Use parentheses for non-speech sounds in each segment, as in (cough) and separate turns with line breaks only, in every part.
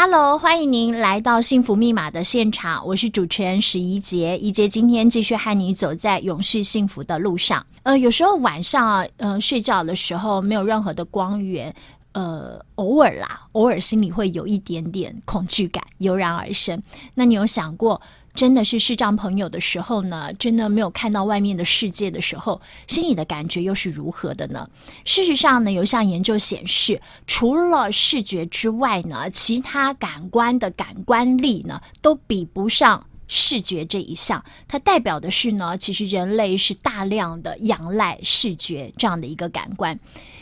Hello，欢迎您来到幸福密码的现场，我是主持人十一杰，一杰今天继续和你走在永续幸福的路上。呃，有时候晚上啊，呃，睡觉的时候没有任何的光源，呃，偶尔啦，偶尔心里会有一点点恐惧感油然而生。那你有想过，真的是视障朋友的时候呢，真的没有看到外面的世界的时候，心里的感觉又是如何的呢？事实上呢，有项研究显示，除了视觉之外呢，其他感官的感官力呢，都比不上视觉这一项。它代表的是呢，其实人类是大量的仰赖视觉这样的一个感官。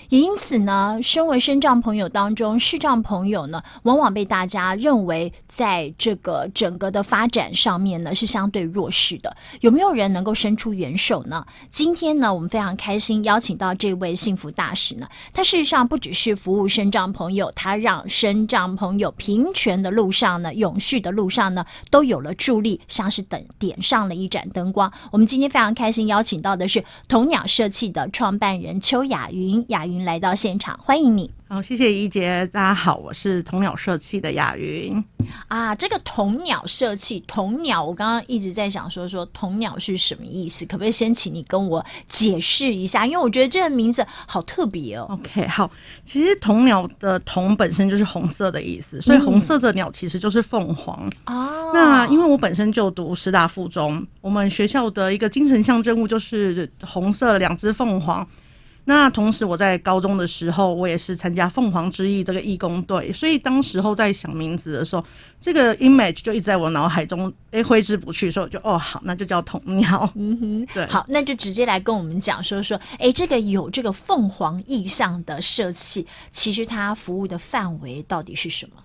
也因此呢，身为身障朋友当中，视障朋友呢，往往被大家认为在这个整个的发展上面呢，是相对弱势的。有没有人能够伸出援手呢？今天呢，我们非常开心邀请到这位幸福大使呢，他事实上不只是服务身障朋友，他让身障朋友平权的路上呢，永续的路上呢，都有了助力，像是等点上了一盏灯光。我们今天非常开心邀请到的是童鸟社企的创办人邱雅云，雅云。来到现场，欢迎你。
好，谢谢怡杰。大家好，我是童鸟社企的雅云。
啊，这个童鸟社企，童鸟，我刚刚一直在想说，说童鸟是什么意思？可不可以先请你跟我解释一下？因为我觉得这个名字好特别哦。
OK，好，其实童鸟的童本身就是红色的意思，所以红色的鸟其实就是凤凰。哦、嗯，那因为我本身就读师大附中，我们学校的一个精神象征物就是红色两只凤凰。那同时，我在高中的时候，我也是参加凤凰之翼这个义工队，所以当时候在想名字的时候，这个 image 就一直在我脑海中诶挥之不去，所以我就哦好，那就叫童鸟。(laughs) 嗯哼，对，
好，那就直接来跟我们讲说说，哎，这个有这个凤凰意象的社企，其实它服务的范围到底是什么？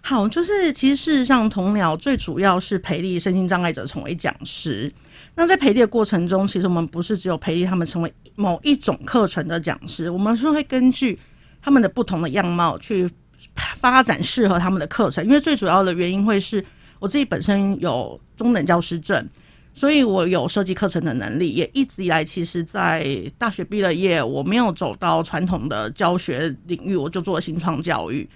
好，就是其实事实上，童鸟最主要是培力身心障碍者成为讲师。那在培力的过程中，其实我们不是只有培力他们成为某一种课程的讲师，我们是会根据他们的不同的样貌去发展适合他们的课程。因为最主要的原因会是我自己本身有中等教师证，所以我有设计课程的能力。也一直以来，其实，在大学毕了业，我没有走到传统的教学领域，我就做新创教育。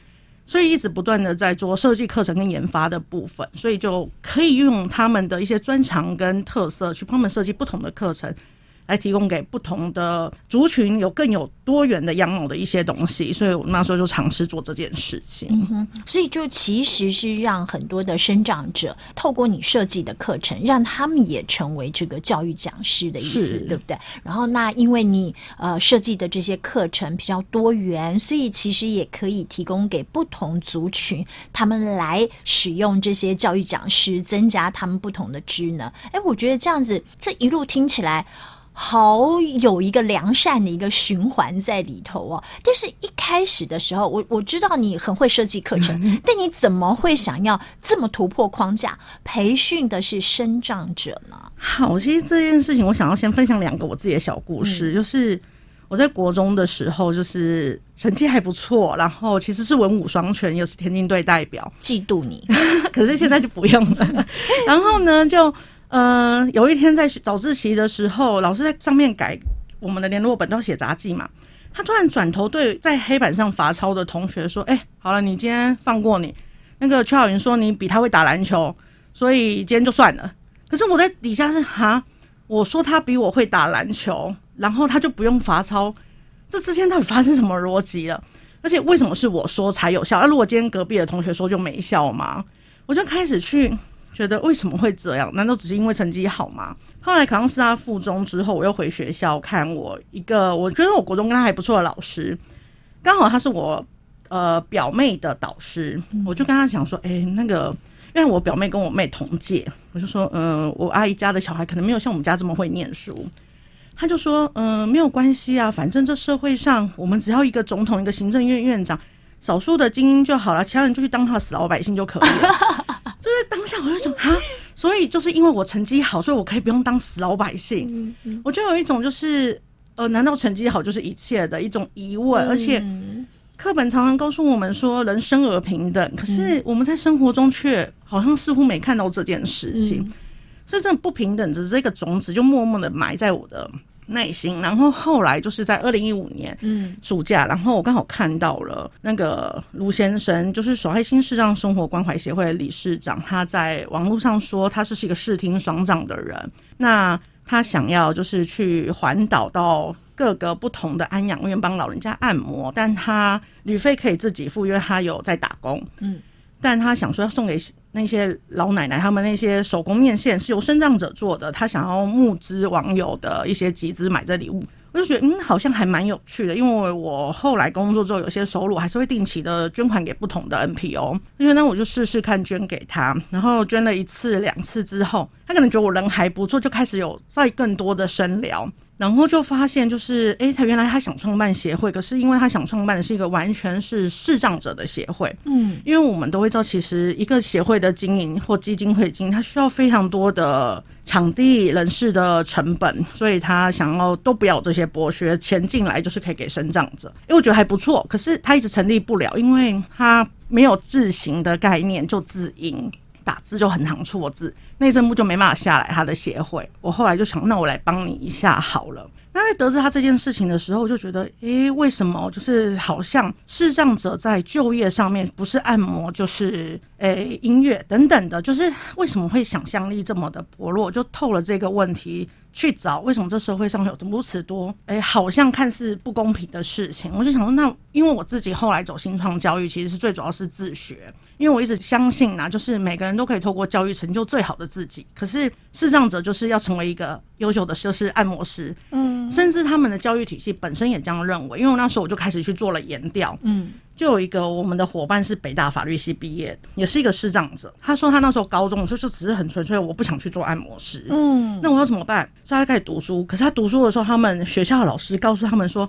所以一直不断的在做设计课程跟研发的部分，所以就可以用他们的一些专长跟特色去帮他们设计不同的课程。来提供给不同的族群有更有多元的样貌的一些东西，所以我那时候就尝试做这件事情。
嗯哼，所以就其实是让很多的生长者透过你设计的课程，让他们也成为这个教育讲师的意思，对不对？然后那因为你呃设计的这些课程比较多元，所以其实也可以提供给不同族群他们来使用这些教育讲师，增加他们不同的职能。哎，我觉得这样子这一路听起来。好有一个良善的一个循环在里头哦，但是一开始的时候，我我知道你很会设计课程，但你怎么会想要这么突破框架，培训的是生长者呢？
好，其实这件事情，我想要先分享两个我自己的小故事，嗯、就是我在国中的时候，就是成绩还不错，然后其实是文武双全，又是田径队代表，
嫉妒你，(laughs)
可是现在就不用了。(laughs) 然后呢，就。呃，有一天在早自习的时候，老师在上面改我们的联络本都要写杂记嘛。他突然转头对在黑板上罚抄的同学说：“哎、好了，你今天放过你。那个邱晓云说你比他会打篮球，所以今天就算了。可是我在底下是哈，我说他比我会打篮球，然后他就不用罚抄。这之间到底发生什么逻辑了？而且为什么是我说才有效？那如果今天隔壁的同学说就没效吗？我就开始去。”觉得为什么会这样？难道只是因为成绩好吗？后来考上师大附中之后，我又回学校看我一个，我觉得我国中跟他还不错的老师，刚好他是我呃表妹的导师，我就跟他讲说，哎、欸，那个，因为我表妹跟我妹同届，我就说，嗯、呃，我阿姨家的小孩可能没有像我们家这么会念书，他就说，嗯、呃，没有关系啊，反正这社会上我们只要一个总统，一个行政院院长，少数的精英就好了，其他人就去当他死老百姓就可以了。(laughs) 就是当下我就想啊，所以就是因为我成绩好，所以我可以不用当死老百姓。我就有一种就是呃，难道成绩好就是一切的一种疑问？而且课本常常告诉我们说人生而平等，可是我们在生活中却好像似乎没看到这件事情。所以这种不平等的这个种子就默默的埋在我的耐心。然后后来就是在二零一五年，嗯，暑假，然后我刚好看到了那个卢先生，就是手爱心视障生活关怀协会的理事长，他在网络上说他是是一个视听双障的人，那他想要就是去环岛到各个不同的安养院帮老人家按摩，但他旅费可以自己付，因为他有在打工，嗯。但他想说要送给那些老奶奶，他们那些手工面线是由身障者做的，他想要募资网友的一些集资买这礼物，我就觉得嗯，好像还蛮有趣的。因为我后来工作之后有些收入，还是会定期的捐款给不同的 NPO，因为呢我就试试看捐给他，然后捐了一次两次之后，他可能觉得我人还不错，就开始有再更多的深聊。然后就发现，就是诶，他原来他想创办协会，可是因为他想创办的是一个完全是视障者的协会，嗯，因为我们都会知道，其实一个协会的经营或基金会经营，它需要非常多的场地、人事的成本，所以他想要都不要这些剥削，钱进来就是可以给身障者，因为我觉得还不错。可是他一直成立不了，因为他没有自行的概念，就字音。打字就很常错字，内政部就没办法下来他的协会。我后来就想，那我来帮你一下好了。那在得知他这件事情的时候，就觉得，诶、为什么就是好像视障者在就业上面不是按摩就是诶、音乐等等的，就是为什么会想象力这么的薄弱？就透了这个问题。去找为什么这社会上有如此多哎、欸，好像看似不公平的事情，我就想说，那因为我自己后来走新创教育，其实是最主要是自学，因为我一直相信呐，就是每个人都可以透过教育成就最好的自己。可是视障者就是要成为一个优秀的就是按摩师，嗯，甚至他们的教育体系本身也这样认为。因为我那时候我就开始去做了研调，嗯。就有一个我们的伙伴是北大法律系毕业，也是一个视障者。他说他那时候高中，就就只是很纯粹，我不想去做按摩师。嗯，那我要怎么办？所以他开始读书。可是他读书的时候，他们学校的老师告诉他们说：“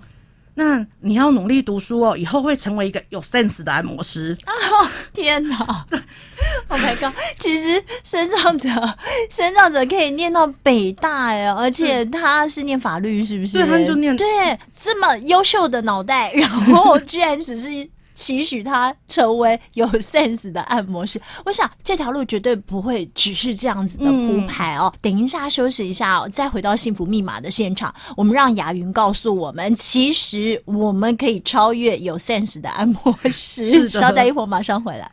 那你要努力读书哦，以后会成为一个有 sense 的按摩师。”啊，天哪！(laughs) Oh my god！其实身障者，身障者可以念到北大呀，而且他是念法律，是不是？对，他就念对这么优秀的脑袋，然后居然只是。期许他成为有 (laughs) sense 的按摩师，我想这条路绝对不会只是这样子的铺排哦。嗯、等一下休息一下哦，再回到幸福密码的现场，我们让雅云告诉我们，其实我们可以超越有 sense 的按摩师。(laughs) 稍待一会儿，马上回来。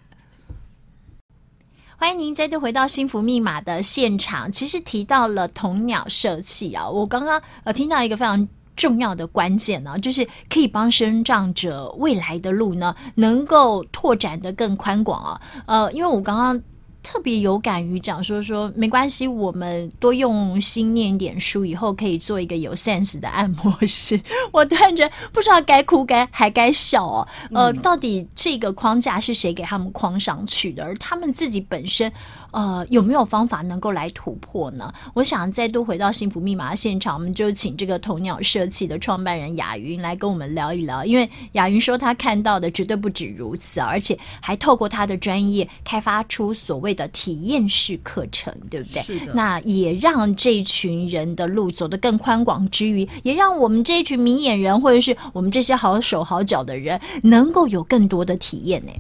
欢迎您再度回到幸福密码的现场。其实提到了童鸟社企啊，我刚刚呃听到一个非常。重要的关键呢，就是可以帮生长者未来的路呢，能够拓展得更宽广啊。呃，因为我刚刚。特别有感于讲说说没关系，我们多用心念一点书，以后可以做一个有 sense 的按摩师。(laughs) 我突然觉得不知道该哭该还该笑哦。呃，到底这个框架是谁给他们框上去的？而他们自己本身呃有没有方法能够来突破呢？我想再度回到幸福密码的现场，我们就请这个童鸟社企的创办人雅云来跟我们聊一聊。因为雅云说他看到的绝对不止如此，而且还透过他的专业开发出所谓。的体验式课程，对不对？是的。那也让这群人的路走得更宽广之余，也让我们这一群明眼人，或者是我们这些好手好脚的人，能够有更多的体验呢。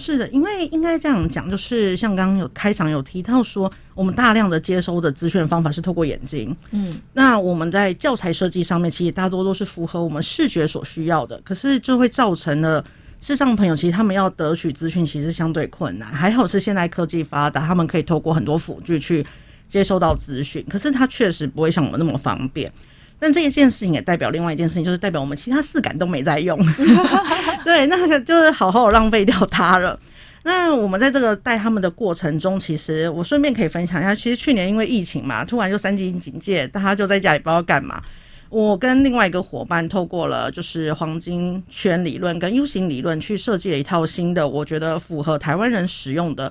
是的，因为应该这样讲，就是像刚刚有开场有提到说，我们大量的接收的资讯方法是透过眼睛。嗯，那我们在教材设计上面，其实大多都是符合我们视觉所需要的，可是就会造成了。视障朋友其实他们要得取资讯其实相对困难，还好是现在科技发达，他们可以透过很多辅具去接收到资讯。可是它确实不会像我们那么方便。但这一件事情也代表另外一件事情，就是代表我们其他四感都没在用。(laughs) (laughs) 对，那个就是好好浪费掉它了。那我们在这个带他们的过程中，其实我顺便可以分享一下，其实去年因为疫情嘛，突然就三级警戒，大家就在家里不知道干嘛。我跟另外一个伙伴透过了就是黄金圈理论跟 U 型理论去设计了一套新的，我觉得符合台湾人使用的，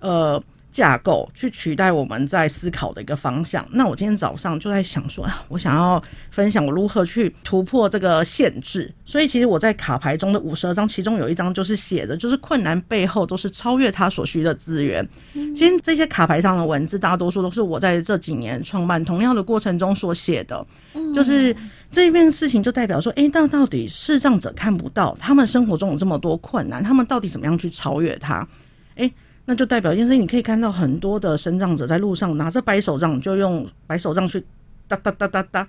呃。架构去取代我们在思考的一个方向。那我今天早上就在想说，啊我想要分享我如何去突破这个限制。所以其实我在卡牌中的五十二张，其中有一张就是写的，就是困难背后都是超越他所需的资源。其实这些卡牌上的文字，大多数都是我在这几年创办同样的过程中所写的。就是这一件事情，就代表说，诶，那到底视障者看不到，他们生活中有这么多困难，他们到底怎么样去超越它？诶。那就代表，因为你可以看到很多的生障者在路上拿着白手杖，就用白手杖去哒哒哒哒哒。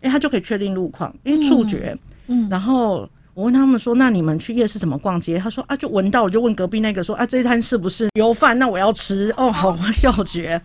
哎、欸，他就可以确定路况，因为触觉。嗯，然后我问他们说：“那你们去夜市怎么逛街？”他说：“啊，就闻到，我就问隔壁那个说：‘啊，这一摊是不是油饭？那我要吃。’哦，好嗅觉，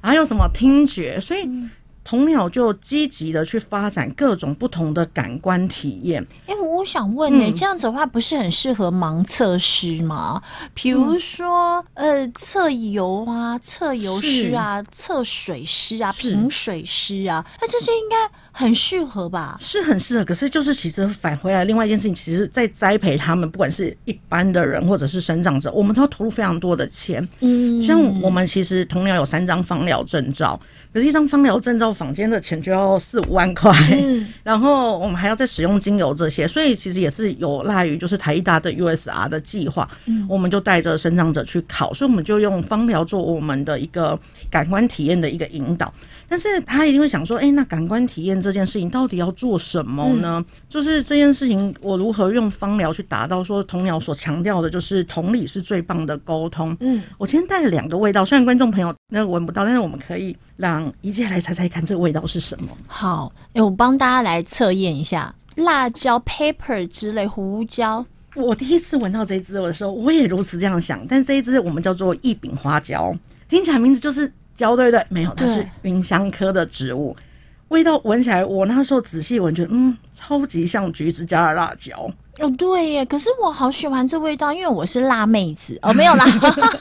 还有什么听觉？所以。嗯”童鸟就积极的去发展各种不同的感官体验。
哎、欸，我想问呢、欸，嗯、这样子的话不是很适合盲测师吗？比如说，嗯、呃，测油啊，测油师啊，测水师啊，是评水师啊，那这些应该。很适合吧？
是很适合，可是就是其实返回来另外一件事情，其实，在栽培他们，不管是一般的人或者是生长者，我们都要投入非常多的钱。嗯，像我们其实同僚有三张芳疗证照，可是一张芳疗证照坊间的钱就要四五万块。嗯，然后我们还要再使用精油这些，所以其实也是有赖于就是台一大的 USR 的计划，嗯，我们就带着生长者去考，所以我们就用芳疗做我们的一个感官体验的一个引导。但是他一定会想说，哎、欸，那感官体验这件事情到底要做什么呢？嗯、就是这件事情，我如何用芳疗去达到说童鸟所强调的，就是同理是最棒的沟通。嗯，我今天带了两个味道，虽然观众朋友那个闻不到，但是我们可以让宜洁来猜猜看，这个味道是什么？
好，哎、欸，我帮大家来测验一下，辣椒、pepper 之类，胡椒。
我第一次闻到这一支的时候，我也如此这样想，但这一支我们叫做一饼花椒，听起来名字就是。椒对对，没有，它是芸香科的植物，味道闻起来，我那时候仔细闻，觉得嗯，超级像橘子加了辣椒。
哦，对耶，可是我好喜欢这味道，因为我是辣妹子哦，没有啦，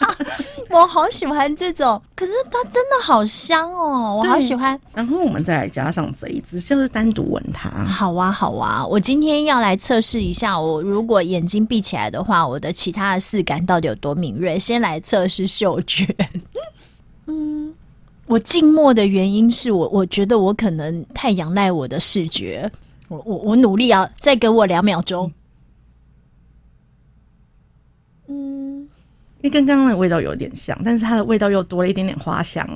(laughs) 我好喜欢这种，可是它真的好香哦，我好喜欢。
然后我们再来加上这一支，就是单独闻它。
好啊，好啊，我今天要来测试一下，我如果眼睛闭起来的话，我的其他的四感到底有多敏锐？先来测试嗅觉。嗯，我静默的原因是我我觉得我可能太仰赖我的视觉，我我我努力啊，再给我两秒钟。
嗯，因为跟刚刚的味道有点像，但是它的味道又多了一点点花香，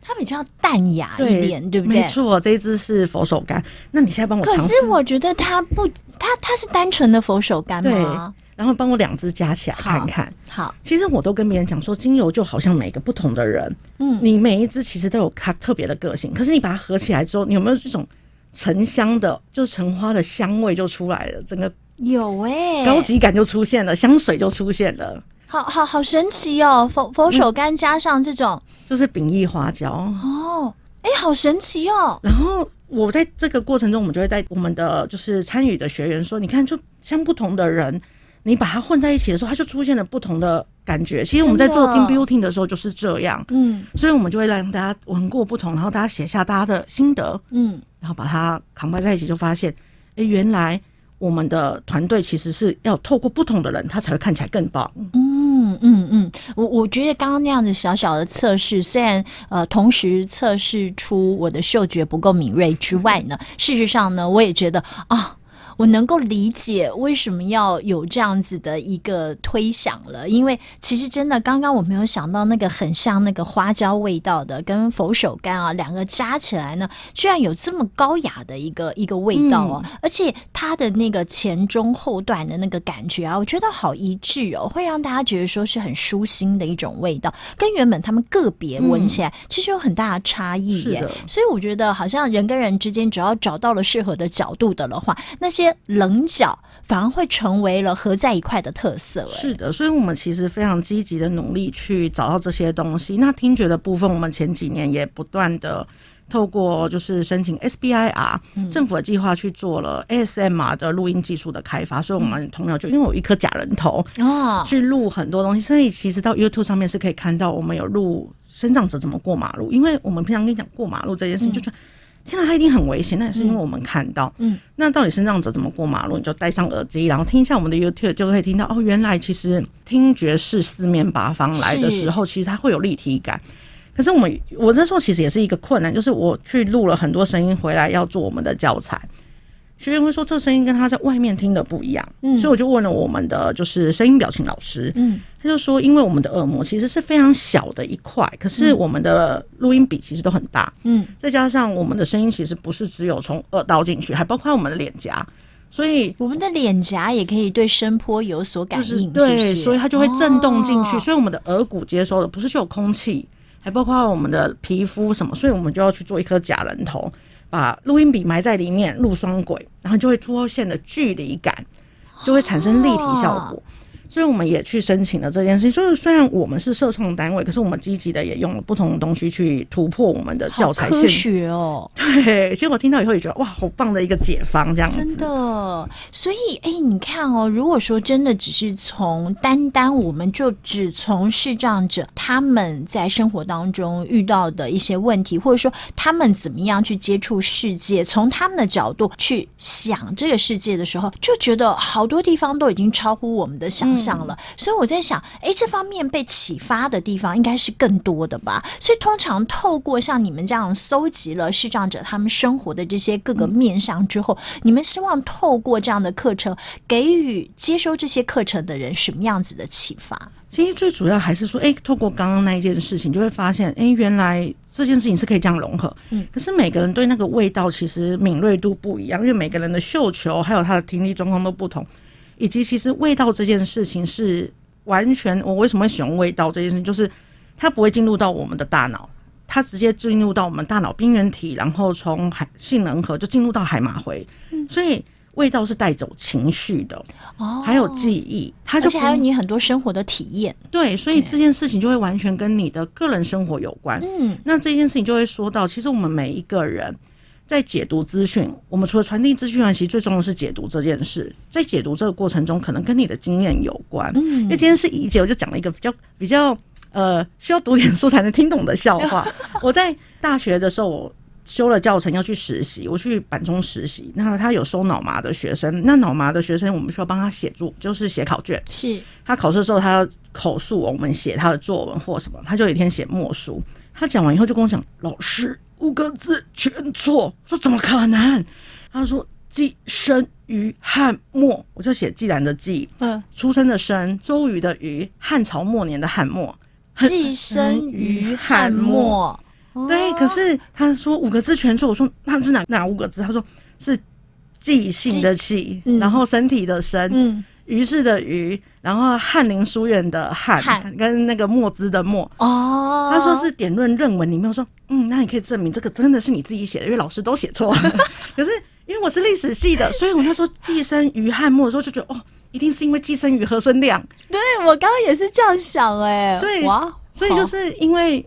它比较淡雅一点，对，对不对？
没错，这一支是佛手柑。那你现在帮我，
可是我觉得它不，它它是单纯的佛手柑吗？
然后帮我两支加起来看看。好，好，其实我都跟别人讲说，精油就好像每个不同的人，嗯，你每一支其实都有它特别的个性。可是你把它合起来之后，你有没有这种沉香的，就是橙花的香味就出来了？整个
有哎、欸，
高级感就出现了，香水就出现了，
好好好神奇哦！佛佛手柑加上这种，
嗯、就是秉益花椒
哦，哎，好神奇哦！
然后我在这个过程中，我们就会在我们的就是参与的学员说，你看，就像不同的人。你把它混在一起的时候，它就出现了不同的感觉。其实我们在做 team building 的时候就是这样，嗯，所以我们就会让大家闻过不同，然后大家写下大家的心得，嗯，然后把它 combine 在一起，就发现，哎、欸，原来我们的团队其实是要透过不同的人，他才会看起来更棒。
嗯嗯嗯，我我觉得刚刚那样子小小的测试，虽然呃同时测试出我的嗅觉不够敏锐之外呢，嗯、事实上呢，我也觉得啊。我能够理解为什么要有这样子的一个推想了，因为其实真的刚刚我没有想到那个很像那个花椒味道的跟佛手柑啊两个加起来呢，居然有这么高雅的一个一个味道哦，嗯、而且它的那个前中后段的那个感觉啊，我觉得好一致哦，会让大家觉得说是很舒心的一种味道，跟原本他们个别闻起来其实有很大的差异耶，嗯、所以我觉得好像人跟人之间只要找到了适合的角度的的话，那些。棱角反而会成为了合在一块的特色。
是的，所以我们其实非常积极的努力去找到这些东西。那听觉的部分，我们前几年也不断的透过就是申请 SBIR 政府的计划去做了 ASMR 的录音技术的开发。所以，我们同样就因为有一颗假人头哦，去录很多东西。所以，其实到 YouTube 上面是可以看到我们有录生长者怎么过马路。因为我们平常跟你讲过马路这件事情，就是。天哪，他一定很危险，那也是因为我们看到。嗯，那到底是让者怎么过马路？你就戴上耳机，然后听一下我们的 YouTube，就可以听到哦。原来其实听觉是四面八方来的时候，其实它会有立体感。可是我们我那时候其实也是一个困难，就是我去录了很多声音回来要做我们的教材。学员会说，这个声音跟他在外面听的不一样，嗯，所以我就问了我们的就是声音表情老师，嗯，他就说，因为我们的耳膜其实是非常小的一块，可是我们的录音笔其实都很大，嗯，再加上我们的声音其实不是只有从耳道进去，还包括我们的脸颊，所以
我们的脸颊也可以对声波有所感应，是是？
对，所以它就会震动进去，哦、所以我们的耳骨接收的不是只有空气，还包括我们的皮肤什么，所以我们就要去做一颗假人头。把录音笔埋在里面录双轨，然后就会出现了距离感，就会产生立体效果。所以我们也去申请了这件事情。就是虽然我们是社创单位，可是我们积极的也用了不同的东西去突破我们的教材
科学哦。
对，其实我听到以后也觉得哇，好棒的一个解方这样子。
真的，所以哎，你看哦，如果说真的只是从单单我们就只从视障者他们在生活当中遇到的一些问题，或者说他们怎么样去接触世界，从他们的角度去想这个世界的时候，就觉得好多地方都已经超乎我们的想象。想了，所以我在想，哎，这方面被启发的地方应该是更多的吧？所以通常透过像你们这样搜集了视障者他们生活的这些各个面向之后，嗯、你们希望透过这样的课程，给予接收这些课程的人什么样子的启发？
其实最主要还是说，哎，透过刚刚那一件事情，就会发现，哎，原来这件事情是可以这样融合。嗯，可是每个人对那个味道其实敏锐度不一样，因为每个人的嗅球还有他的听力状况都不同。以及其实味道这件事情是完全，我为什么会喜欢味道这件事情，就是它不会进入到我们的大脑，它直接进入到我们大脑边缘体，然后从海杏仁核就进入到海马回，嗯、所以味道是带走情绪的哦，还有记忆，它就
而且还有你很多生活的体验，
对，所以这件事情就会完全跟你的个人生活有关。嗯，那这件事情就会说到，其实我们每一个人。在解读资讯，我们除了传递资讯外，其实最重要的是解读这件事。在解读这个过程中，可能跟你的经验有关。嗯，因为今天是怡姐，我就讲了一个比较比较呃需要读点书才能听懂的笑话。(laughs) 我在大学的时候，我修了教程要去实习，我去板中实习。那他有收脑麻的学生，那脑麻的学生我们需要帮他写作，就是写考卷。是他考试的时候，他要口述我们写他的作文或什么，他就有一天写默书。他讲完以后就跟我讲，老师。五个字全错，说怎么可能？他说既生于汉末，我就写既然的既，嗯，出生的生，周瑜的瑜，汉朝末年的汉末，
既 (laughs) 生于汉末。
对，可是他说五个字全错，我说那是哪哪五个字？他说是记性的记，嗯、然后身体的身。嗯于是的于，然后翰林书院的翰，跟那个墨汁的墨。哦，他说是点论论文里面，我说嗯，那你可以证明这个真的是你自己写的，因为老师都写错了。(laughs) 可是因为我是历史系的，所以我那时候寄生于翰墨的时候就觉得哦，一定是因为寄生于和生亮。
对，我刚刚也是这样想哎、欸，
对哇，所以就是因为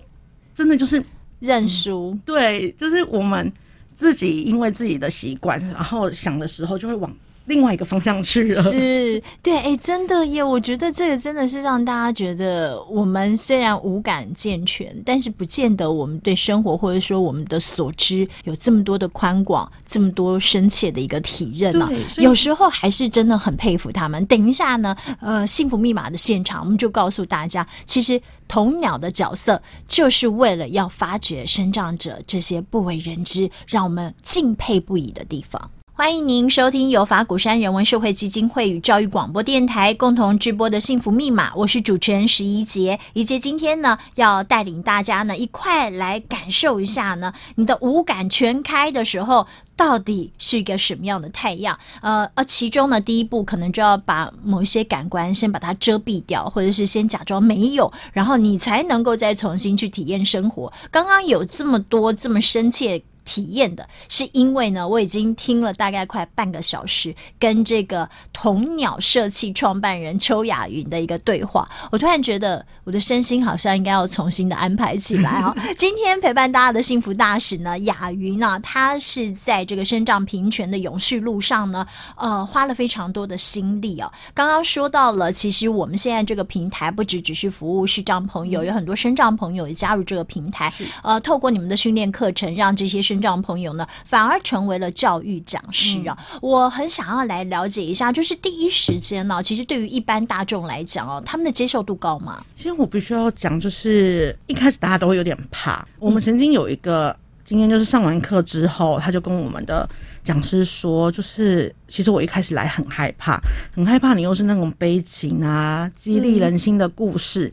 真的就是
认输、嗯，
对，就是我们自己因为自己的习惯，然后想的时候就会往。另外一个方向去了，
是对，哎、欸，真的耶！我觉得这个真的是让大家觉得，我们虽然五感健全，但是不见得我们对生活或者说我们的所知有这么多的宽广，这么多深切的一个体认呢、啊。有时候还是真的很佩服他们。等一下呢，呃，幸福密码的现场，我们就告诉大家，其实童鸟的角色就是为了要发掘生长者这些不为人知、让我们敬佩不已的地方。欢迎您收听由法鼓山人文社会基金会与教育广播电台共同直播的《幸福密码》，我是主持人石怡洁。怡洁今天呢，要带领大家呢一块来感受一下呢，你的五感全开的时候，到底是一个什么样的太阳？呃，而其中呢，第一步可能就要把某一些感官先把它遮蔽掉，或者是先假装没有，然后你才能够再重新去体验生活。刚刚有这么多这么深切。体验的是因为呢，我已经听了大概快半个小时，跟这个童鸟社企创办人邱雅云的一个对话，我突然觉得我的身心好像应该要重新的安排起来啊！(laughs) 今天陪伴大家的幸福大使呢，雅云呢，她是在这个生长平权的永续路上呢，呃，花了非常多的心力啊。刚刚说到了，其实我们现在这个平台不只只是服务视障朋友，有很多身障朋友也加入这个平台，呃，透过你们的训练课程，让这些身障朋友呢，反而成为了教育讲师啊！嗯、我很想要来了解一下，就是第一时间呢，其实对于一般大众来讲哦，他们的接受度高吗？
其实我必须要讲，就是一开始大家都会有点怕。我们曾经有一个今天，就是上完课之后，他就跟我们的讲师说，就是其实我一开始来很害怕，很害怕你又是那种悲情啊、激励人心的故事，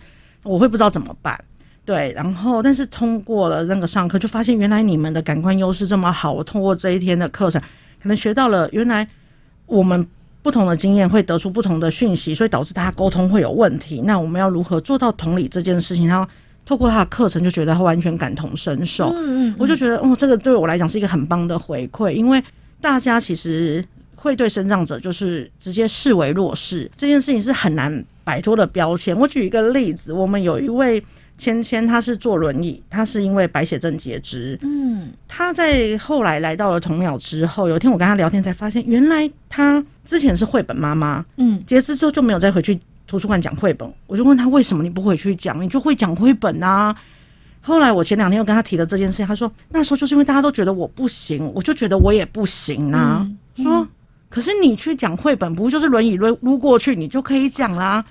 嗯、我会不知道怎么办。对，然后但是通过了那个上课，就发现原来你们的感官优势这么好。我通过这一天的课程，可能学到了原来我们不同的经验会得出不同的讯息，所以导致大家沟通会有问题。那我们要如何做到同理这件事情？然后透过他的课程就觉得他完全感同身受。
嗯嗯，
我就觉得哦，这个对我来讲是一个很棒的回馈，因为大家其实会对生长者就是直接视为弱势，这件事情是很难摆脱的标签。我举一个例子，我们有一位。芊芊，她是坐轮椅，她是因为白血症截肢。嗯，她在后来来到了童鸟之后，有一天我跟她聊天才发现，原来她之前是绘本妈妈。嗯，截肢之后就没有再回去图书馆讲绘本。我就问她为什么你不回去讲，你就会讲绘本啊？后来我前两天又跟她提了这件事情，他说那时候就是因为大家都觉得我不行，我就觉得我也不行啊。嗯嗯、说可是你去讲绘本，不就是轮椅撸撸过去，你就可以讲啦？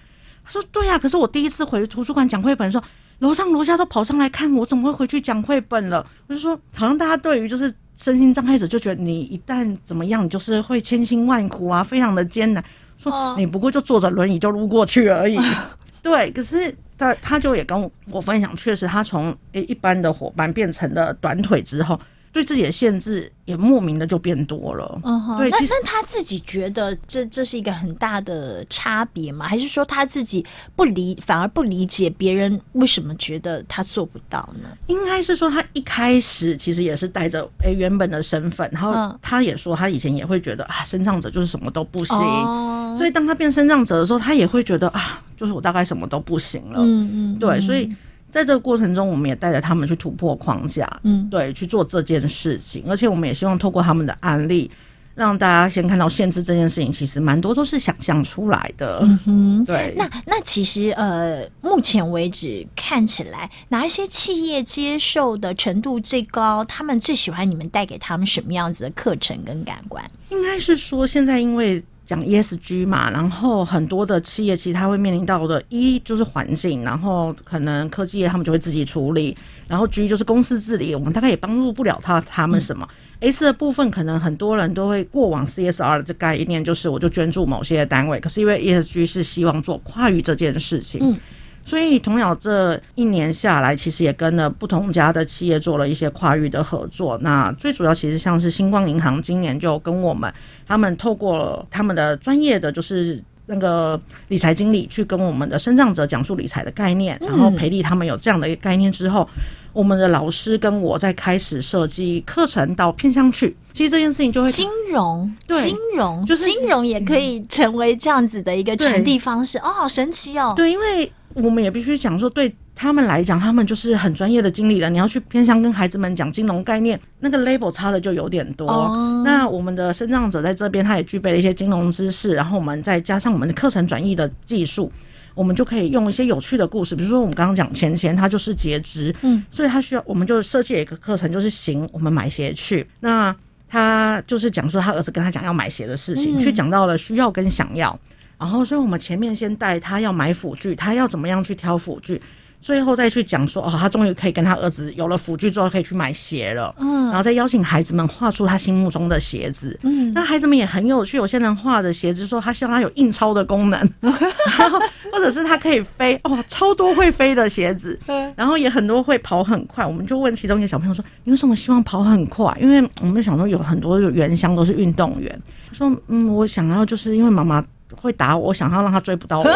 她说对呀、啊，可是我第一次回图书馆讲绘本的时候。楼上楼下都跑上来看我，怎么会回去讲绘本了？我就说，好像大家对于就是身心障碍者，就觉得你一旦怎么样，你就是会千辛万苦啊，非常的艰难。说你不过就坐着轮椅就路过去而已。(laughs) 对，可是他他就也跟我分享，确实他从诶一般的伙伴变成了短腿之后。对自己的限制也莫名的就变多了。嗯哼，对，
那那他自己觉得这这是一个很大的差别吗？还是说他自己不理，反而不理解别人为什么觉得他做不到呢？
应该是说他一开始其实也是带着诶原本的身份，然后他也说他以前也会觉得啊，身障者就是什么都不行。哦，所以当他变身障者的时候，他也会觉得啊，就是我大概什么都不行了。嗯嗯，对，所以。在这个过程中，我们也带着他们去突破框架，嗯，对，去做这件事情。而且，我们也希望透过他们的案例，让大家先看到限制这件事情，其实蛮多都是想象出来的。嗯哼，对。
那那其实呃，目前为止看起来，哪一些企业接受的程度最高？他们最喜欢你们带给他们什么样子的课程跟感官？
应该是说，现在因为。讲 ESG 嘛，然后很多的企业其实它会面临到的，一就是环境，然后可能科技业他们就会自己处理，然后 G 就是公司治理，我们大概也帮助不了他他们什么。嗯、S 的部分可能很多人都会过往 CSR 的这概念，就是我就捐助某些单位，可是因为 ESG 是希望做跨域这件事情。嗯所以，童鸟这一年下来，其实也跟了不同家的企业做了一些跨域的合作。那最主要，其实像是星光银行今年就跟我们，他们透过他们的专业的就是那个理财经理，去跟我们的身障者讲述理财的概念，然后培力他们有这样的一个概念之后，我们的老师跟我在开始设计课程到偏向去。其实这件事情就会
金融，对，金融就是金融也可以成为这样子的一个传递方式哦，好神奇哦。
对，因为。我们也必须讲说，对他们来讲，他们就是很专业的经理了。你要去偏向跟孩子们讲金融概念，那个 label 差的就有点多。Oh. 那我们的生长者在这边，他也具备了一些金融知识，然后我们再加上我们的课程转译的技术，我们就可以用一些有趣的故事，比如说我们刚刚讲钱钱，他就是截肢，嗯，所以他需要，我们就设计了一个课程，就是行，我们买鞋去。那他就是讲说他儿子跟他讲要买鞋的事情，去讲到了需要跟想要。然后，所以我们前面先带他要买辅具，他要怎么样去挑辅具，最后再去讲说，哦，他终于可以跟他儿子有了辅具之后，可以去买鞋了。嗯，然后再邀请孩子们画出他心目中的鞋子。嗯，那孩子们也很有趣，有些人画的鞋子说他希望他有印钞的功能，(laughs) 然后或者是他可以飞，哦，超多会飞的鞋子。(laughs) 然后也很多会跑很快。我们就问其中一个小朋友说：“你为什么希望跑很快？”因为我们想说有很多原乡都是运动员。他说：“嗯，我想要就是因为妈妈。”会打我，我想要让他追不到我。
就是、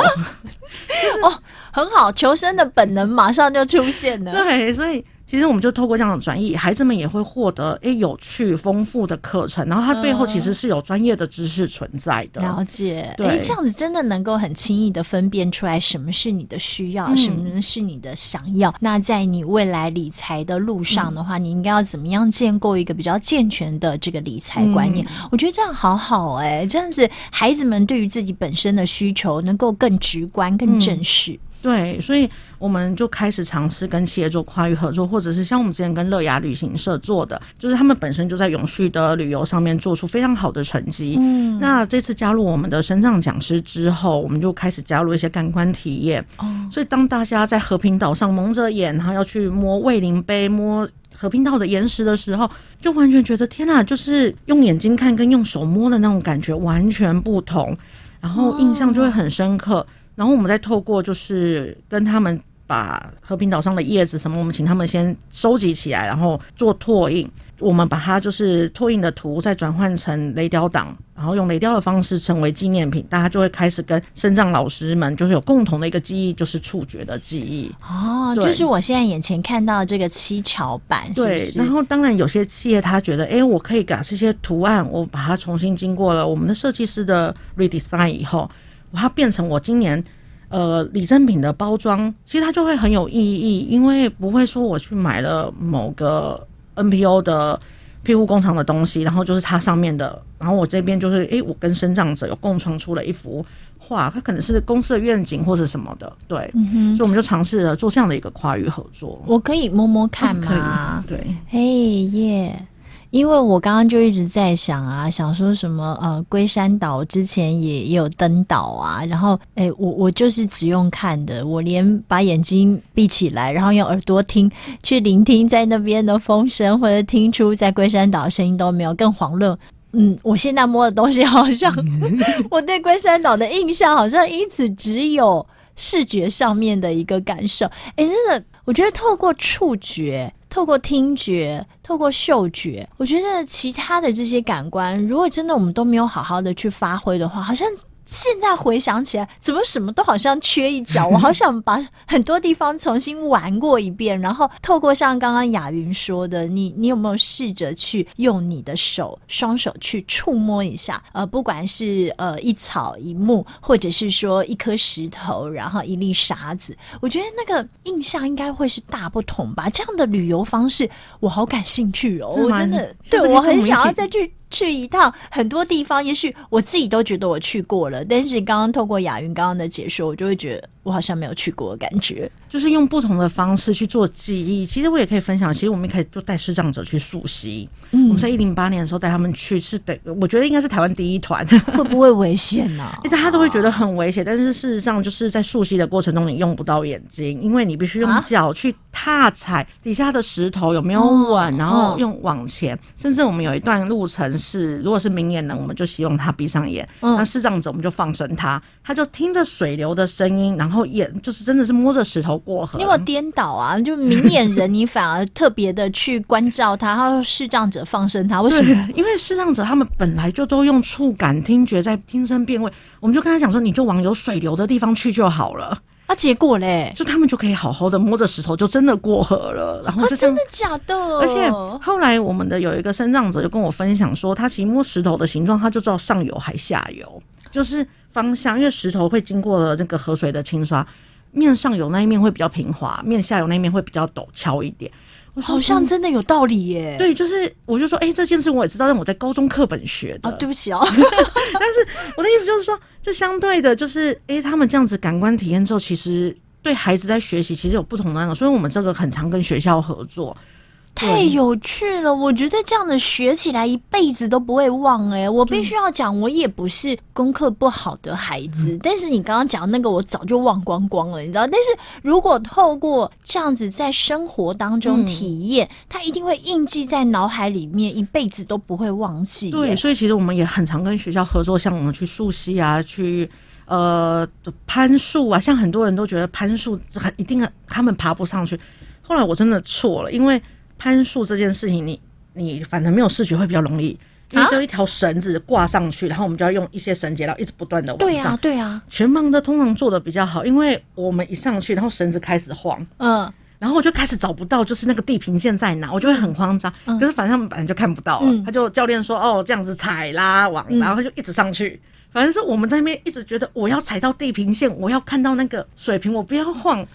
哦，很好，求生的本能马上就出现了。(laughs)
对，所以。其实我们就透过这样的转译，孩子们也会获得诶有趣丰富的课程，然后它背后其实是有专业的知识存在的。
嗯、了解，对，这样子真的能够很轻易的分辨出来什么是你的需要，嗯、什么是你的想要。那在你未来理财的路上的话，嗯、你应该要怎么样建构一个比较健全的这个理财观念？嗯、我觉得这样好好哎、欸，这样子孩子们对于自己本身的需求能够更直观、更正式。嗯
对，所以我们就开始尝试跟企业做跨域合作，或者是像我们之前跟乐雅旅行社做的，就是他们本身就在永续的旅游上面做出非常好的成绩。嗯，那这次加入我们的身障讲师之后，我们就开始加入一些感官体验。哦，所以当大家在和平岛上蒙着眼，然后要去摸卫灵杯、摸和平岛的岩石的时候，就完全觉得天哪，就是用眼睛看跟用手摸的那种感觉完全不同，然后印象就会很深刻。然后我们再透过就是跟他们把和平岛上的叶子什么，我们请他们先收集起来，然后做拓印。我们把它就是拓印的图再转换成雷雕档，然后用雷雕的方式成为纪念品，大家就会开始跟身障老师们就是有共同的一个记忆，就是触觉的记忆。
哦，就是我现在眼前看到的这个七巧板是不是？
对，然后当然有些企业他觉得，哎，我可以把这些图案，我把它重新经过了我们的设计师的 redesign 以后，它变成我今年呃礼赠品的包装，其实它就会很有意义，因为不会说我去买了某个。NPO 的庇护工厂的东西，然后就是它上面的，然后我这边就是，诶、欸，我跟生长者有共创出了一幅画，它可能是公司的愿景或者什么的，对，嗯、所以我们就尝试了做这样的一个跨域合作。
我可以摸摸看吗？
嗯、对，
嘿耶。Hey, yeah. 因为我刚刚就一直在想啊，想说什么呃，龟山岛之前也也有登岛啊，然后诶，我我就是只用看的，我连把眼睛闭起来，然后用耳朵听去聆听在那边的风声，或者听出在龟山岛的声音都没有，更遑论嗯，我现在摸的东西好像 (laughs) 我对龟山岛的印象好像因此只有视觉上面的一个感受，诶，真的，我觉得透过触觉。透过听觉，透过嗅觉，我觉得其他的这些感官，如果真的我们都没有好好的去发挥的话，好像。现在回想起来，怎么什么都好像缺一角？(laughs) 我好想把很多地方重新玩过一遍，然后透过像刚刚雅云说的，你你有没有试着去用你的手双手去触摸一下？呃，不管是呃一草一木，或者是说一颗石头，然后一粒沙子，我觉得那个印象应该会是大不同吧。这样的旅游方式，我好感兴趣哦！我真的对我很想要再去。去一趟很多地方，也许我自己都觉得我去过了，但是刚刚透过雅云刚刚的解说，我就会觉得。我好像没有去过的感觉，
就是用不同的方式去做记忆。其实我也可以分享，其实我们一开始就带视障者去溯溪。嗯，我们在一零八年的时候带他们去，是的，我觉得应该是台湾第一团。(laughs)
会不会危险呢、啊？(laughs)
大家都会觉得很危险，但是事实上就是在溯溪的过程中，你用不到眼睛，因为你必须用脚去踏踩底下的石头有没有稳，啊、然后用往前。嗯、甚至我们有一段路程是，如果是明眼人，我们就希望他闭上眼；嗯、那视障者，我们就放生他，他就听着水流的声音，然后。眼就是真的是摸着石头过河，
因为我颠倒啊，就明眼人你反而特别的去关照他，他说视障者放生他，为什么？
因为视障者他们本来就都用触感听觉在听声辨位，我们就跟他讲说，你就往有水流的地方去就好了。
啊，结果嘞，
就他们就可以好好的摸着石头，就真的过河了。然后就、啊、
真的假的？
而且后来我们的有一个身障者就跟我分享说，他其实摸石头的形状，他就知道上游还下游，就是。方向，因为石头会经过了那个河水的清刷，面上有那一面会比较平滑，面下游那一面会比较陡峭一点。
好像真的有道理耶。
对，就是我就说，哎、欸，这件事我也知道，但我在高中课本学的。
啊，对不起哦。(laughs)
但是我的意思就是说，这相对的，就是哎、欸，他们这样子感官体验之后，其实对孩子在学习其实有不同的那个，所以我们这个很常跟学校合作。
太有趣了！我觉得这样的学起来一辈子都不会忘哎、欸。我必须要讲，我也不是功课不好的孩子，嗯、但是你刚刚讲那个，我早就忘光光了，你知道？但是如果透过这样子在生活当中体验，嗯、它一定会印记在脑海里面，一辈子都不会忘记。
对，所以其实我们也很常跟学校合作，像我们去溯溪啊，去呃攀树啊，像很多人都觉得攀树很一定他们爬不上去，后来我真的错了，因为。攀树这件事情你，你你反正没有视觉会比较容易，因为就一条绳子挂上去，啊、然后我们就要用一些绳结，然后一直不断的往上。对呀、啊，对呀、啊。全盲的通常做的比较好，因为我们一上去，然后绳子开始晃，嗯，然后我就开始找不到，就是那个地平线在哪，我就会很慌张。嗯、可是反正他们本来就看不到了，嗯、他就教练说哦这样子踩啦往，然后他就一直上去。嗯、反正是我们在那边一直觉得我要踩到地平线，我要看到那个水平，我不要晃。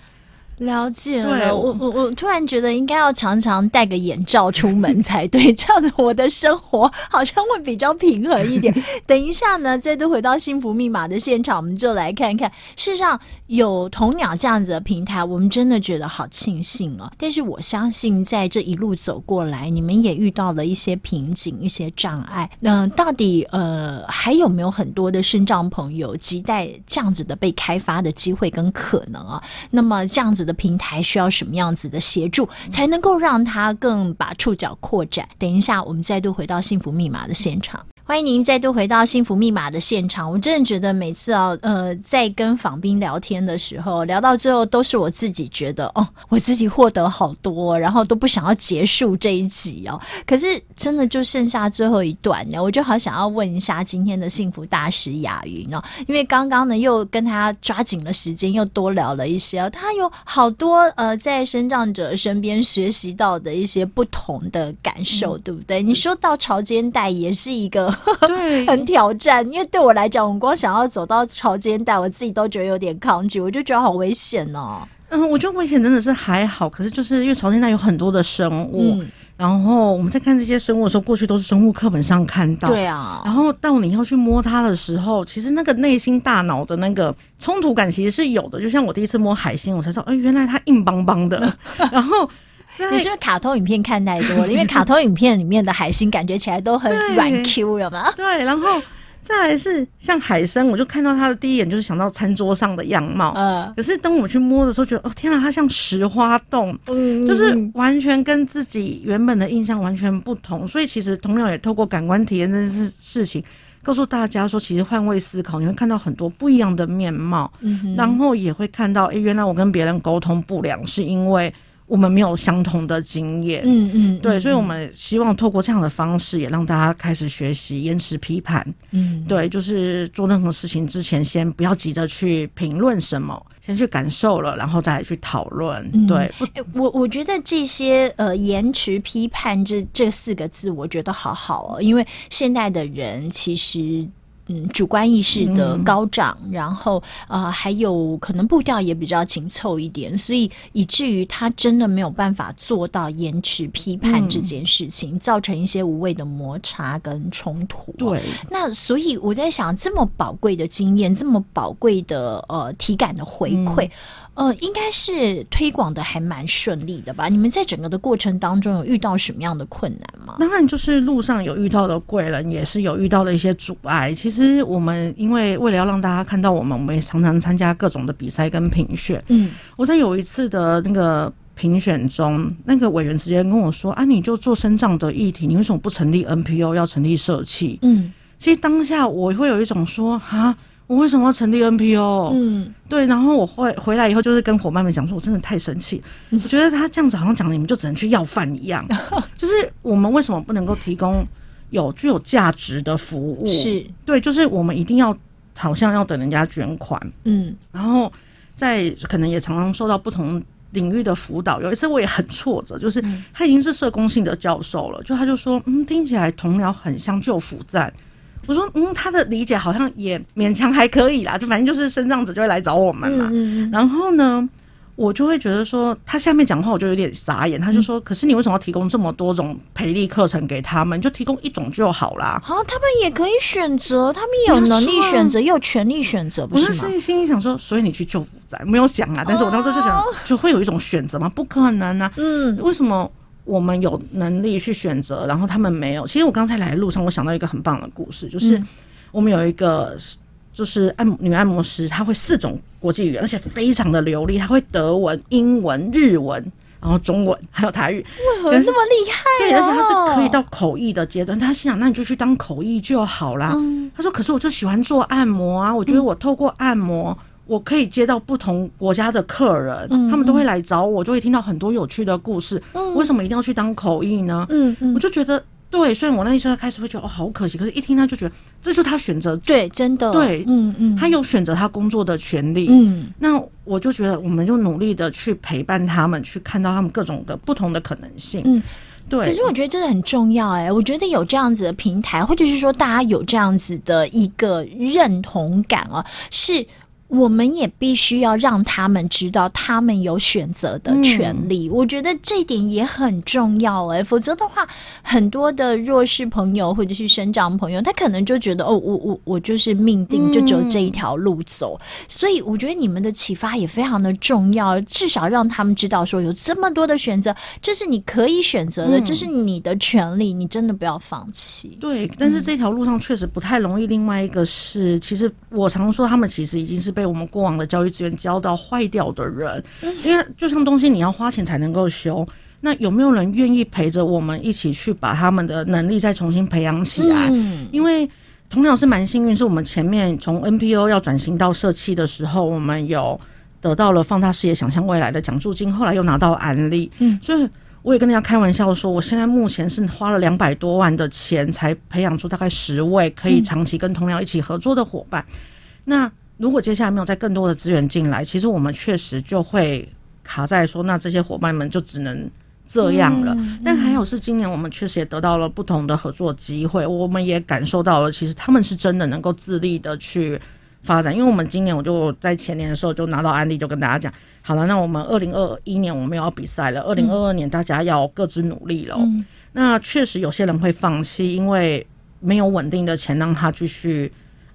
了解了，对我我我突然觉得应该要常常戴个眼罩出门才对，这样子我的生活好像会比较平衡一点。(laughs) 等一下呢，再度回到幸福密码的现场，我们就来看看，事实上有童鸟这样子的平台，我们真的觉得好庆幸哦。但是我相信在这一路走过来，你们也遇到了一些瓶颈、一些障碍。那、呃、到底呃还有没有很多的生障朋友期待这样子的被开发的机会跟可能啊？那么这样子。的平台需要什么样子的协助，才能够让他更把触角扩展？等一下，我们再度回到幸福密码的现场。欢迎您再度回到《幸福密码》的现场。我真的觉得每次啊，呃，在跟访宾聊天的时候，聊到最后都是我自己觉得哦，我自己获得好多，然后都不想要结束这一集哦。可是真的就剩下最后一段呢，我就好想要问一下今天的幸福大使雅云哦，因为刚刚呢又跟他抓紧了时间，又多聊了一些哦，他有好多呃在生长者身边学习到的一些不同的感受，嗯、对不对？你说到潮间带也是一个。对，很挑战，因为对我来讲，我光想要走到潮间带，我自己都觉得有点抗拒，我就觉得好危险哦。
嗯，我觉得危险真的是还好，可是就是因为潮间带有很多的生物，嗯、然后我们在看这些生物的时候，过去都是生物课本上看到，
对啊。
然后到你要去摸它的时候，其实那个内心大脑的那个冲突感其实是有的。就像我第一次摸海星，我才知道，哎，原来它硬邦邦的，(laughs) 然后。
你是不是卡通影片看太多了？因为卡通影片里面的海星感觉起来都很软 Q，有吗？
对，然后再来是像海参，我就看到它的第一眼就是想到餐桌上的样貌。嗯，可是当我去摸的时候，觉得哦天啊，它像石花洞，嗯，就是完全跟自己原本的印象完全不同。所以其实同样也透过感官体验这件事事情，告诉大家说，其实换位思考，你会看到很多不一样的面貌。嗯，然后也会看到，哎，原来我跟别人沟通不良是因为。我们没有相同的经验，嗯嗯，对，所以我们希望透过这样的方式，也让大家开始学习延迟批判，嗯，对，就是做任何事情之前，先不要急着去评论什么，先去感受了，然后再来去讨论。嗯、对，
我我觉得这些呃延迟批判这这四个字，我觉得好好哦，因为现在的人其实。嗯，主观意识的高涨，嗯、然后呃，还有可能步调也比较紧凑一点，所以以至于他真的没有办法做到延迟批判这件事情，嗯、造成一些无谓的摩擦跟冲突。
对，
那所以我在想，这么宝贵的经验，这么宝贵的呃体感的回馈。嗯呃，应该是推广的还蛮顺利的吧？你们在整个的过程当中有遇到什么样的困难吗？
当然，就是路上有遇到的贵人，也是有遇到的一些阻碍。其实我们因为为了要让大家看到我们，我们也常常参加各种的比赛跟评选。嗯，我在有一次的那个评选中，那个委员直接跟我说：“啊，你就做生长的议题，你为什么不成立 NPO，要成立社企？”嗯，其实当下我会有一种说：“啊。”我为什么要成立 NPO？嗯，对，然后我会回来以后就是跟伙伴们讲说，我真的太生气，我觉得他这样子好像讲你们就只能去要饭一样，(laughs) 就是我们为什么不能够提供有具有价值的服务？是对，就是我们一定要好像要等人家捐款，嗯，然后在可能也常常受到不同领域的辅导。有一次我也很挫折，就是他已经是社工性的教授了，就他就说，嗯，听起来同僚很像救辅站。我说，嗯，他的理解好像也勉强还可以啦，就反正就是身障者就会来找我们嘛。嗯嗯。然后呢，我就会觉得说，他下面讲话我就有点傻眼。他就说，可是你为什么要提供这么多种培力课程给他们？就提供一种就好啦。
好，他们也可以选择，他们有能力选择，也有权利选择，不是吗？
我是心里想说，所以你去就服站没有想啊？但是我当时就想，就会有一种选择吗？不可能啊。嗯。为什么？我们有能力去选择，然后他们没有。其实我刚才来的路上，我想到一个很棒的故事，就是我们有一个就是按女按摩师，她会四种国际语言，而且非常的流利，她会德文、英文、日文，然后中文还有台语，
为何这么厉害？
对，而且她是可以到口译的阶段。她心想，那你就去当口译就好啦。她说，可是我就喜欢做按摩啊，我觉得我透过按摩。我可以接到不同国家的客人，嗯、他们都会来找我，就会听到很多有趣的故事。嗯、为什么一定要去当口译呢？嗯嗯，我就觉得对，虽然我那一时候开始会觉得哦，好可惜，可是一听他就觉得这就是他选择，
对，真的，
对，嗯嗯，他有选择他工作的权利。嗯，那我就觉得我们就努力的去陪伴他们，去看到他们各种的不同的可能性。嗯，对。
可是我觉得这个很重要哎、欸，我觉得有这样子的平台，或者是说大家有这样子的一个认同感啊，是。我们也必须要让他们知道，他们有选择的权利。嗯、我觉得这一点也很重要哎，否则的话，很多的弱势朋友或者是生长朋友，他可能就觉得哦，我我我就是命定就只有这一条路走。嗯、所以我觉得你们的启发也非常的重要，至少让他们知道说有这么多的选择，这是你可以选择的，这是你的权利，你真的不要放弃。
对，但是这条路上确实不太容易。另外一个是，其实我常说，他们其实已经是被我们过往的教育资源教到坏掉的人，因为就像东西你要花钱才能够修，那有没有人愿意陪着我们一起去把他们的能力再重新培养起来？
嗯，
因为童鸟是蛮幸运，是我们前面从 NPO 要转型到社企的时候，我们有得到了放大视野、想象未来的奖助金，后来又拿到安利。嗯，所以我也跟大家开玩笑说，我现在目前是花了两百多万的钱，才培养出大概十位可以长期跟童鸟一起合作的伙伴。嗯、那如果接下来没有再更多的资源进来，其实我们确实就会卡在说，那这些伙伴们就只能。这样了，嗯嗯、但还有是今年我们确实也得到了不同的合作机会，我们也感受到了，其实他们是真的能够自立的去发展。因为我们今年我就在前年的时候就拿到案例，就跟大家讲，好了，那我们二零二一年我们要比赛了，二零二二年大家要各自努力了。嗯、那确实有些人会放弃，因为没有稳定的钱让他继续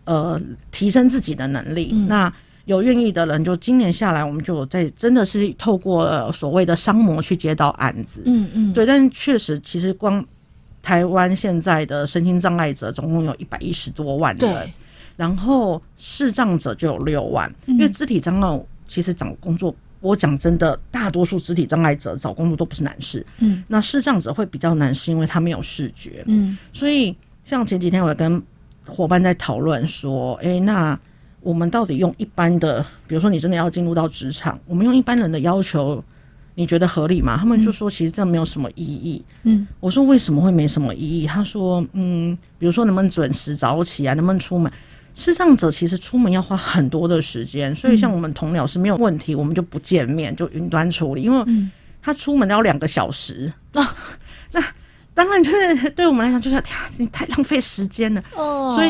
呃提升自己的能力。嗯、那有愿意的人，就今年下来，我们就在真的是透过所谓的商模去接到案子，嗯嗯，对。但是确实，其实光台湾现在的身心障碍者总共有一百一十多万人，然后视障者就有六万，嗯、因为肢体障碍其实找工作，我讲真的，大多数肢体障碍者找工作都不是难事，嗯。那视障者会比较难，是因为他没有视觉，嗯。所以像前几天我跟伙伴在讨论说，哎、欸，那。我们到底用一般的，比如说你真的要进入到职场，我们用一般人的要求，你觉得合理吗？他们就说其实这没有什么意义。嗯，我说为什么会没什么意义？他说，嗯，比如说能不能准时早起啊，能不能出门？视障者其实出门要花很多的时间，所以像我们同僚是没有问题，我们就不见面，就云端处理，因为他出门要两个小时。(laughs) 那那当然就是对我们来讲，就是你太浪费时间了。哦，所以。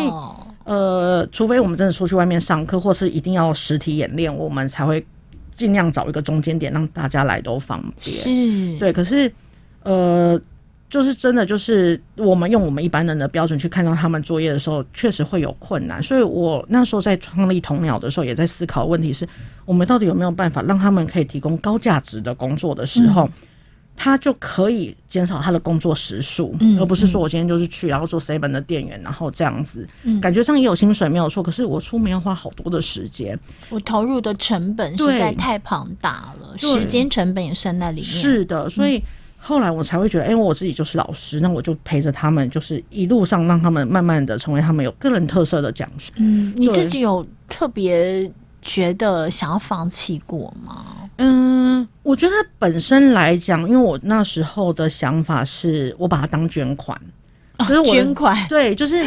呃，除非我们真的出去外面上课，或是一定要实体演练，我们才会尽量找一个中间点，让大家来都方便。是，对。可是，呃，就是真的，就是我们用我们一般人的标准去看到他们作业的时候，确实会有困难。所以我那时候在创立童鸟的时候，也在思考问题是：我们到底有没有办法让他们可以提供高价值的工作的时候。嗯他就可以减少他的工作时数，嗯、而不是说我今天就是去，然后做 seven 的店员，然后这样子，嗯、感觉上也有薪水没有错，可是我出门要花好多的时间，
我投入的成本实在太庞大了，时间成本也算在里面。
是的，所以后来我才会觉得，哎、欸，我自己就是老师，那我就陪着他们，就是一路上让他们慢慢的成为他们有个人特色的讲师。
嗯，你自己有特别觉得想要放弃过吗？
嗯，我觉得本身来讲，因为我那时候的想法是我把它当捐款，所 (laughs) 以我
捐款。
对，就是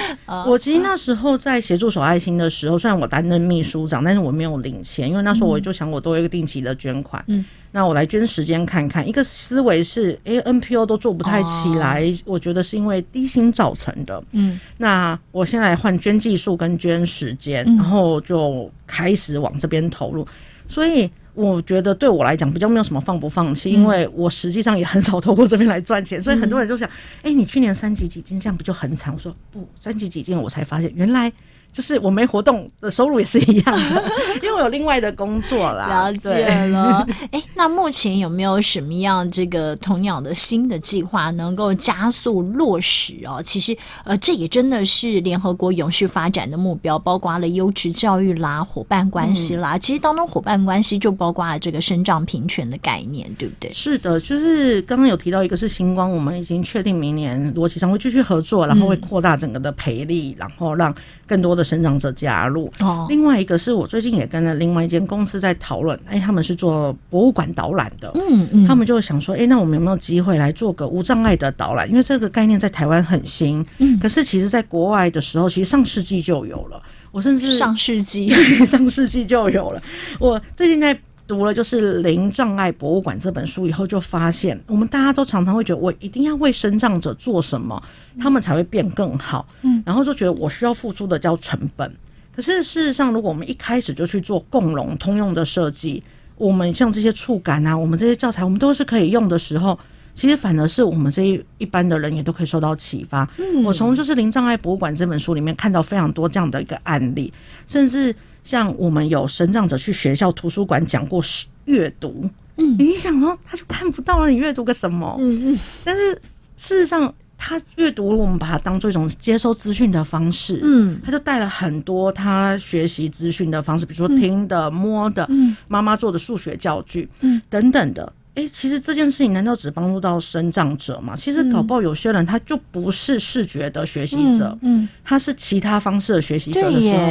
我其实那时候在协助手爱心的时候，虽然我担任秘书长，但是我没有领钱，因为那时候我就想我多一个定期的捐款，嗯，那我来捐时间看看。一个思维是，哎，NPO 都做不太起来，我觉得是因为低薪造成的，嗯，那我先来换捐技术跟捐时间，然后就开始往这边投入，所以。我觉得对我来讲比较没有什么放不放弃，因为我实际上也很少透过这边来赚钱，所以很多人就想，哎，你去年三级几金，这样不就很惨？我说不，三级几金，我才发现原来。就是我没活动的收入也是一样的，(laughs) 因为我有另外的工作啦。
了解了，(laughs) 哎、欸，那目前有没有什么样这个童鸟的新的计划能够加速落实哦？其实，呃，这也真的是联合国永续发展的目标，包括了优质教育啦、伙伴关系啦。嗯、其实当中伙伴关系就包括了这个生长平权的概念，对不对？
是的，就是刚刚有提到一个是星光，我们已经确定明年逻辑上会继续合作，然后会扩大整个的培力，嗯、然后让更多的。生长者加入哦，另外一个是我最近也跟了另外一间公司在讨论，哎，他们是做博物馆导览的，嗯嗯，他们就想说，哎，那我们有没有机会来做个无障碍的导览？因为这个概念在台湾很新，嗯，可是其实在国外的时候，其实上世纪就有了。我甚至
上世纪，(laughs)
上世纪就有了。我最近在。读了就是《零障碍博物馆》这本书以后，就发现我们大家都常常会觉得，我一定要为身障者做什么，他们才会变更好。嗯，然后就觉得我需要付出的叫成本。可是事实上，如果我们一开始就去做共融通用的设计，我们像这些触感啊，我们这些教材，我们都是可以用的时候，其实反而是我们这一一般的人也都可以受到启发。嗯，我从就是《零障碍博物馆》这本书里面看到非常多这样的一个案例，甚至。像我们有身障者去学校图书馆讲过阅读，嗯，你想说他就看不到了，你阅读个什么？嗯嗯。但是事实上，他阅读我们把它当做一种接收资讯的方式，嗯，他就带了很多他学习资讯的方式，比如说听的、摸的，嗯，妈妈做的数学教具，嗯，等等的。哎、欸，其实这件事情难道只帮助到身障者吗？其实搞不好有些人他就不是视觉的学习者，嗯，嗯，他是其他方式的学习者的时候，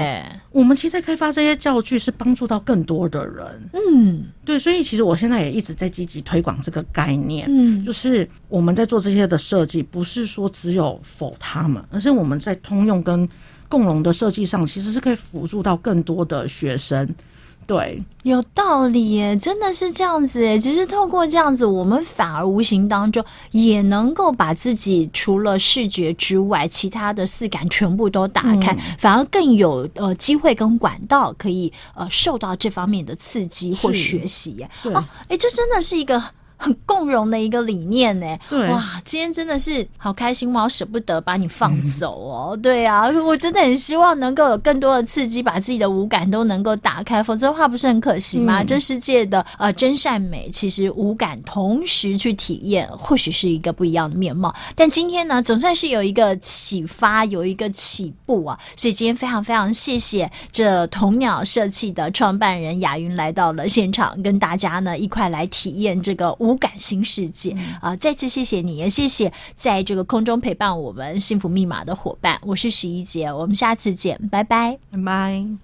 我们其实在开发这些教具是帮助到更多的人，嗯，对，所以其实我现在也一直在积极推广这个概念，嗯，就是我们在做这些的设计，不是说只有否他们，而是我们在通用跟共融的设计上，其实是可以辅助到更多的学生。对，
有道理耶，真的是这样子耶。其实透过这样子，我们反而无形当中也能够把自己除了视觉之外，其他的四感全部都打开，嗯、反而更有呃机会跟管道可以呃受到这方面的刺激或学习哎、欸，这真的是一个。很共融的一个理念呢，对，哇，今天真的是好开心，我舍不得把你放走哦。嗯、对啊，我真的很希望能够有更多的刺激，把自己的五感都能够打开，否则的话不是很可惜吗？嗯、这世界的呃真善美，其实五感同时去体验，或许是一个不一样的面貌。但今天呢，总算是有一个启发，有一个起步啊，所以今天非常非常谢谢这童鸟社企的创办人雅云来到了现场，跟大家呢一块来体验这个五。五感新世界啊！再次谢谢你，也谢谢在这个空中陪伴我们幸福密码的伙伴。我是十一姐，我们下次见，拜拜，
拜拜。